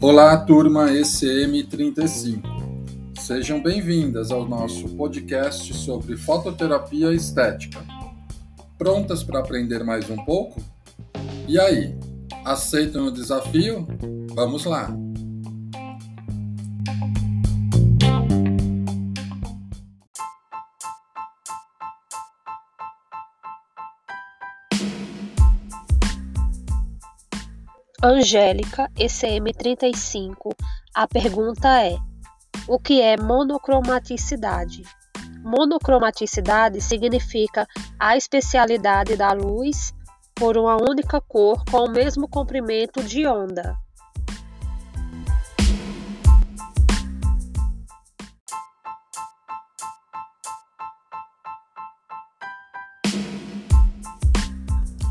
Olá, turma ECM35. Sejam bem-vindas ao nosso podcast sobre fototerapia estética. Prontas para aprender mais um pouco? E aí, aceitam o desafio? Vamos lá! Angélica, ECM35. A pergunta é: o que é monocromaticidade? Monocromaticidade significa a especialidade da luz por uma única cor com o mesmo comprimento de onda.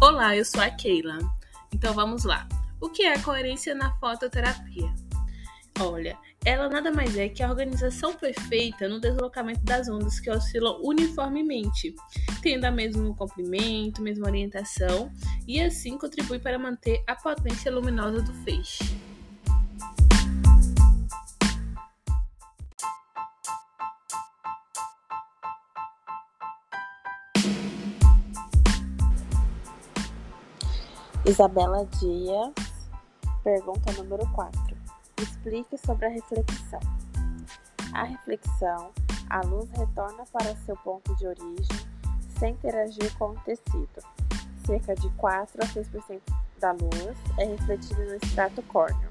Olá, eu sou a Keila. Então vamos lá. O que é coerência na fototerapia? Olha, ela nada mais é que a organização perfeita no deslocamento das ondas que oscilam uniformemente, tendo a mesmo comprimento, mesma orientação, e assim contribui para manter a potência luminosa do feixe. Isabela Dias Pergunta número 4. Explique sobre a reflexão. A reflexão, a luz retorna para seu ponto de origem sem interagir com o tecido. Cerca de 4 a 6% da luz é refletida no extrato córneo.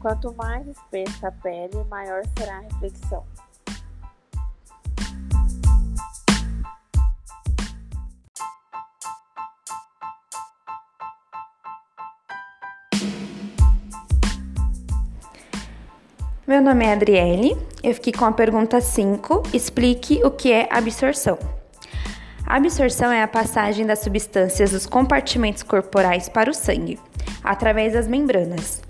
Quanto mais espessa a pele, maior será a reflexão. Meu nome é Adriele, eu fiquei com a pergunta 5. Explique o que é absorção. A absorção é a passagem das substâncias dos compartimentos corporais para o sangue, através das membranas,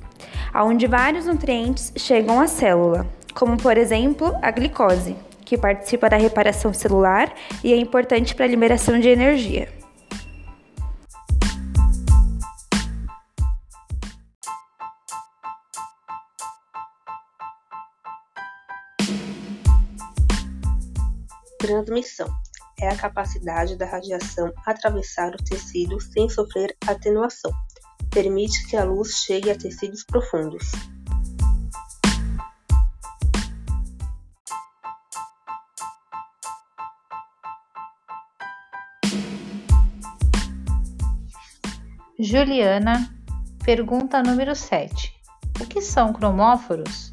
onde vários nutrientes chegam à célula, como por exemplo a glicose, que participa da reparação celular e é importante para a liberação de energia. Transmissão é a capacidade da radiação atravessar o tecido sem sofrer atenuação. Permite que a luz chegue a tecidos profundos. Juliana, pergunta número 7. O que são cromóforos?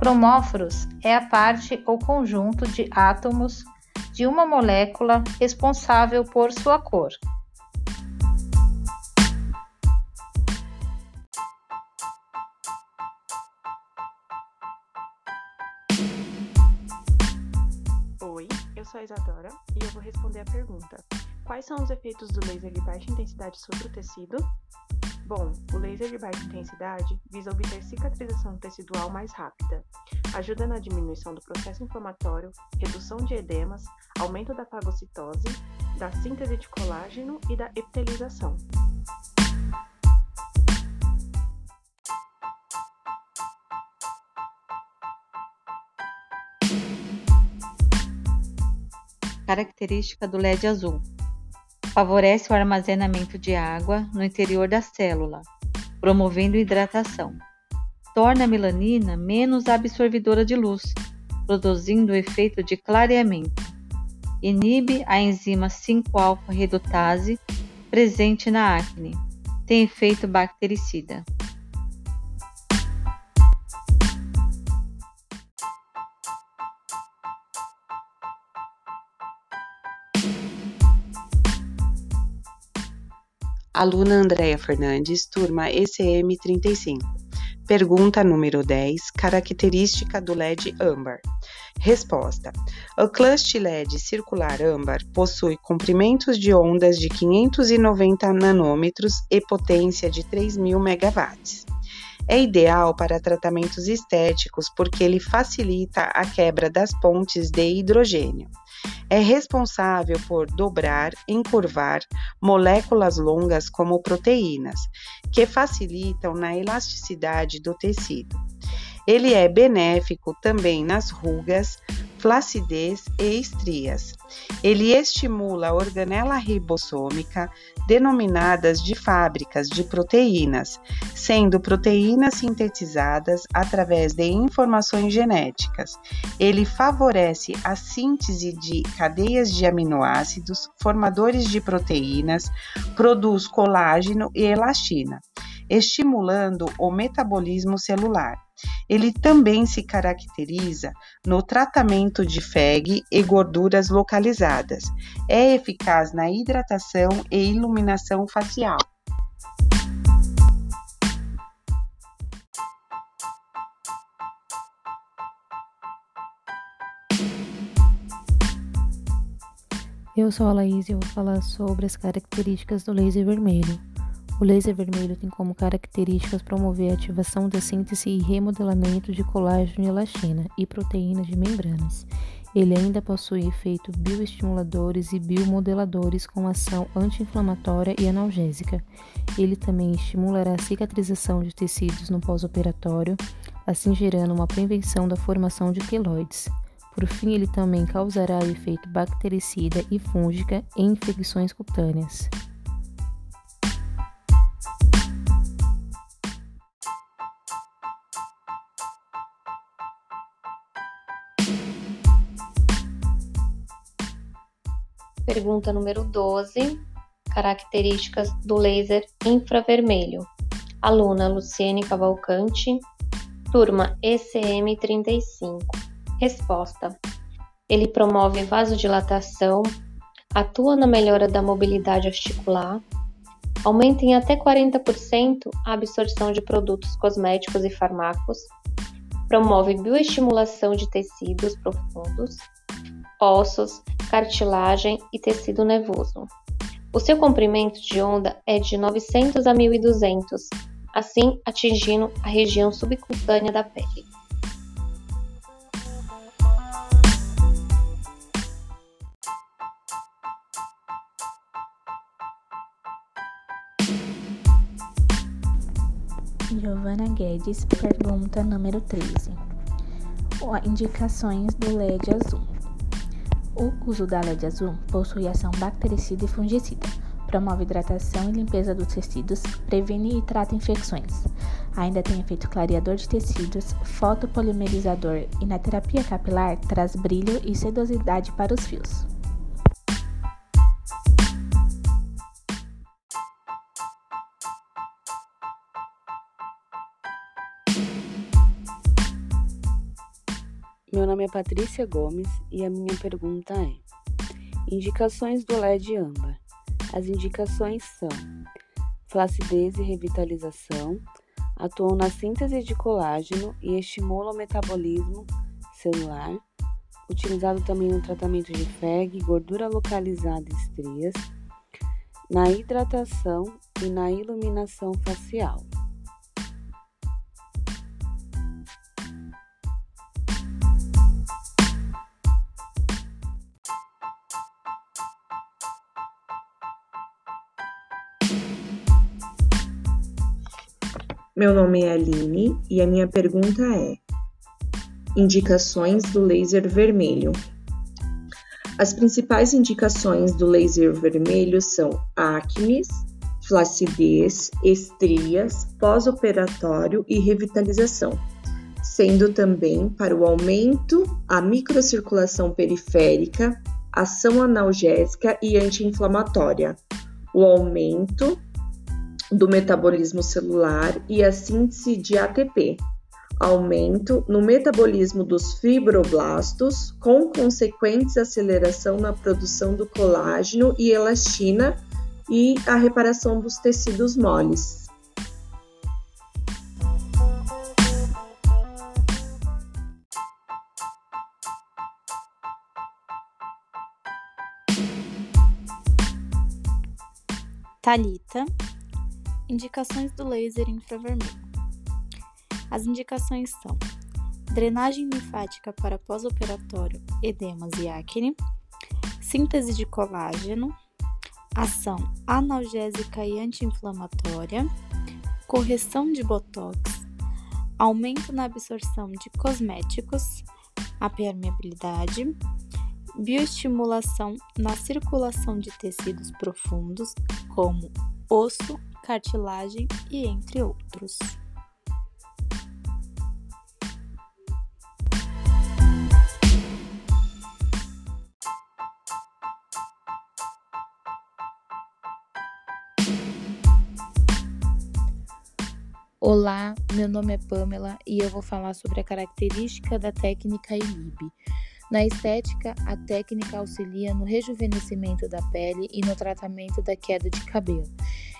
Cromóforos é a parte ou conjunto de átomos de uma molécula responsável por sua cor. Oi, eu sou a Isadora e eu vou responder a pergunta: Quais são os efeitos do laser de baixa intensidade sobre o tecido? Bom, o laser de baixa intensidade visa obter cicatrização tecidual mais rápida, ajuda na diminuição do processo inflamatório, redução de edemas, aumento da fagocitose, da síntese de colágeno e da epitelização. Característica do LED azul favorece o armazenamento de água no interior da célula, promovendo hidratação. Torna a melanina menos absorvidora de luz, produzindo o efeito de clareamento. Inibe a enzima 5-alfa-redutase presente na acne. Tem efeito bactericida. Aluna Andréia Fernandes, turma ECM 35. Pergunta número 10. Característica do LED âmbar. Resposta: O clutch LED circular âmbar possui comprimentos de ondas de 590 nanômetros e potência de 3.000 megawatts. É ideal para tratamentos estéticos porque ele facilita a quebra das pontes de hidrogênio. É responsável por dobrar, encurvar moléculas longas como proteínas, que facilitam na elasticidade do tecido. Ele é benéfico também nas rugas, flacidez e estrias. Ele estimula a organela ribossômica, denominadas de fábricas de proteínas, sendo proteínas sintetizadas através de informações genéticas. Ele favorece a síntese de cadeias de aminoácidos formadores de proteínas, produz colágeno e elastina, estimulando o metabolismo celular. Ele também se caracteriza no tratamento de FEG e gorduras localizadas. É eficaz na hidratação e iluminação facial. Eu sou a Laís e eu vou falar sobre as características do laser vermelho. O laser vermelho tem como características promover a ativação da síntese e remodelamento de colágeno e elastina e proteínas de membranas. Ele ainda possui efeitos bioestimuladores e biomodeladores com ação anti-inflamatória e analgésica. Ele também estimulará a cicatrização de tecidos no pós-operatório, assim gerando uma prevenção da formação de queloides. Por fim, ele também causará efeito bactericida e fúngica em infecções cutâneas. Pergunta número 12. Características do laser infravermelho. Aluna Luciene Cavalcante, turma ECM 35. Resposta: Ele promove vasodilatação, atua na melhora da mobilidade articular, aumenta em até 40% a absorção de produtos cosméticos e fármacos, promove bioestimulação de tecidos profundos, ossos, cartilagem e tecido nervoso. O seu comprimento de onda é de 900 a 1200, assim atingindo a região subcutânea da pele. Giovana Guedes, pergunta número 13. Indicações do LED azul. O uso da LED azul possui ação bactericida e fungicida, promove hidratação e limpeza dos tecidos, previne e trata infecções. Ainda tem efeito clareador de tecidos, fotopolimerizador e na terapia capilar traz brilho e sedosidade para os fios. Nome é Patrícia Gomes e a minha pergunta é: Indicações do LED âmbar. As indicações são flacidez e revitalização, atuam na síntese de colágeno e estimulam o metabolismo celular, utilizado também no tratamento de FEG, gordura localizada e estrias, na hidratação e na iluminação facial. Meu nome é Aline e a minha pergunta é: Indicações do laser vermelho. As principais indicações do laser vermelho são acnes, flacidez, estrias, pós-operatório e revitalização, sendo também para o aumento, a microcirculação periférica, ação analgésica e anti-inflamatória, o aumento, do metabolismo celular e a síntese de ATP, aumento no metabolismo dos fibroblastos, com consequentes aceleração na produção do colágeno e elastina e a reparação dos tecidos moles. Talita Indicações do laser infravermelho. As indicações são drenagem linfática para pós-operatório, edemas e acne, síntese de colágeno, ação analgésica e anti-inflamatória, correção de botox, aumento na absorção de cosméticos, a permeabilidade, bioestimulação na circulação de tecidos profundos, como osso, cartilagem e entre outros. Olá, meu nome é Pamela e eu vou falar sobre a característica da técnica ILIB. Na estética, a técnica auxilia no rejuvenescimento da pele e no tratamento da queda de cabelo.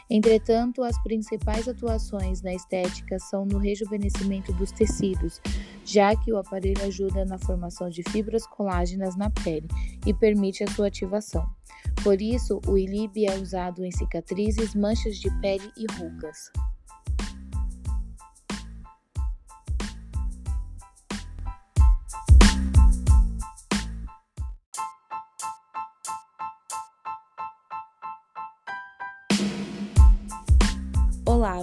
Entretanto, as principais atuações na estética são no rejuvenescimento dos tecidos, já que o aparelho ajuda na formação de fibras colágenas na pele e permite a sua ativação. Por isso, o ILIB é usado em cicatrizes, manchas de pele e rugas.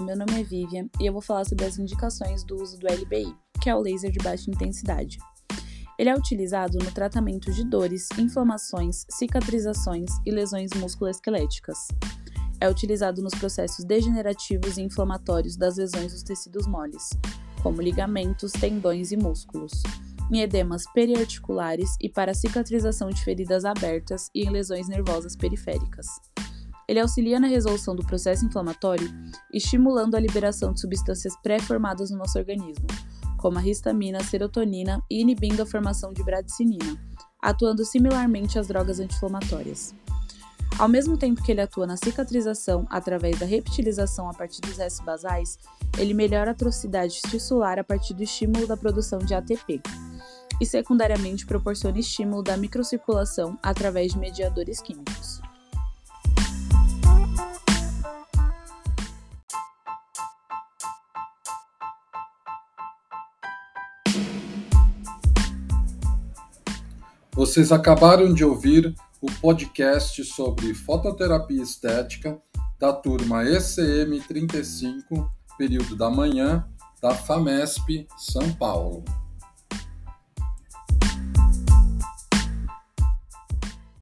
Meu nome é Vivian e eu vou falar sobre as indicações do uso do LBI, que é o laser de baixa intensidade. Ele é utilizado no tratamento de dores, inflamações, cicatrizações e lesões musculoesqueléticas. É utilizado nos processos degenerativos e inflamatórios das lesões dos tecidos moles, como ligamentos, tendões e músculos, em edemas periarticulares e para cicatrização de feridas abertas e em lesões nervosas periféricas. Ele auxilia na resolução do processo inflamatório, estimulando a liberação de substâncias pré-formadas no nosso organismo, como a histamina, a serotonina e inibindo a formação de bradicinina, atuando similarmente às drogas anti-inflamatórias. Ao mesmo tempo que ele atua na cicatrização através da reptilização a partir dos restos basais, ele melhora a atrocidade tissular a partir do estímulo da produção de ATP. E secundariamente proporciona estímulo da microcirculação através de mediadores químicos. Vocês acabaram de ouvir o podcast sobre fototerapia estética da turma ECM 35, período da manhã, da FAMESP São Paulo.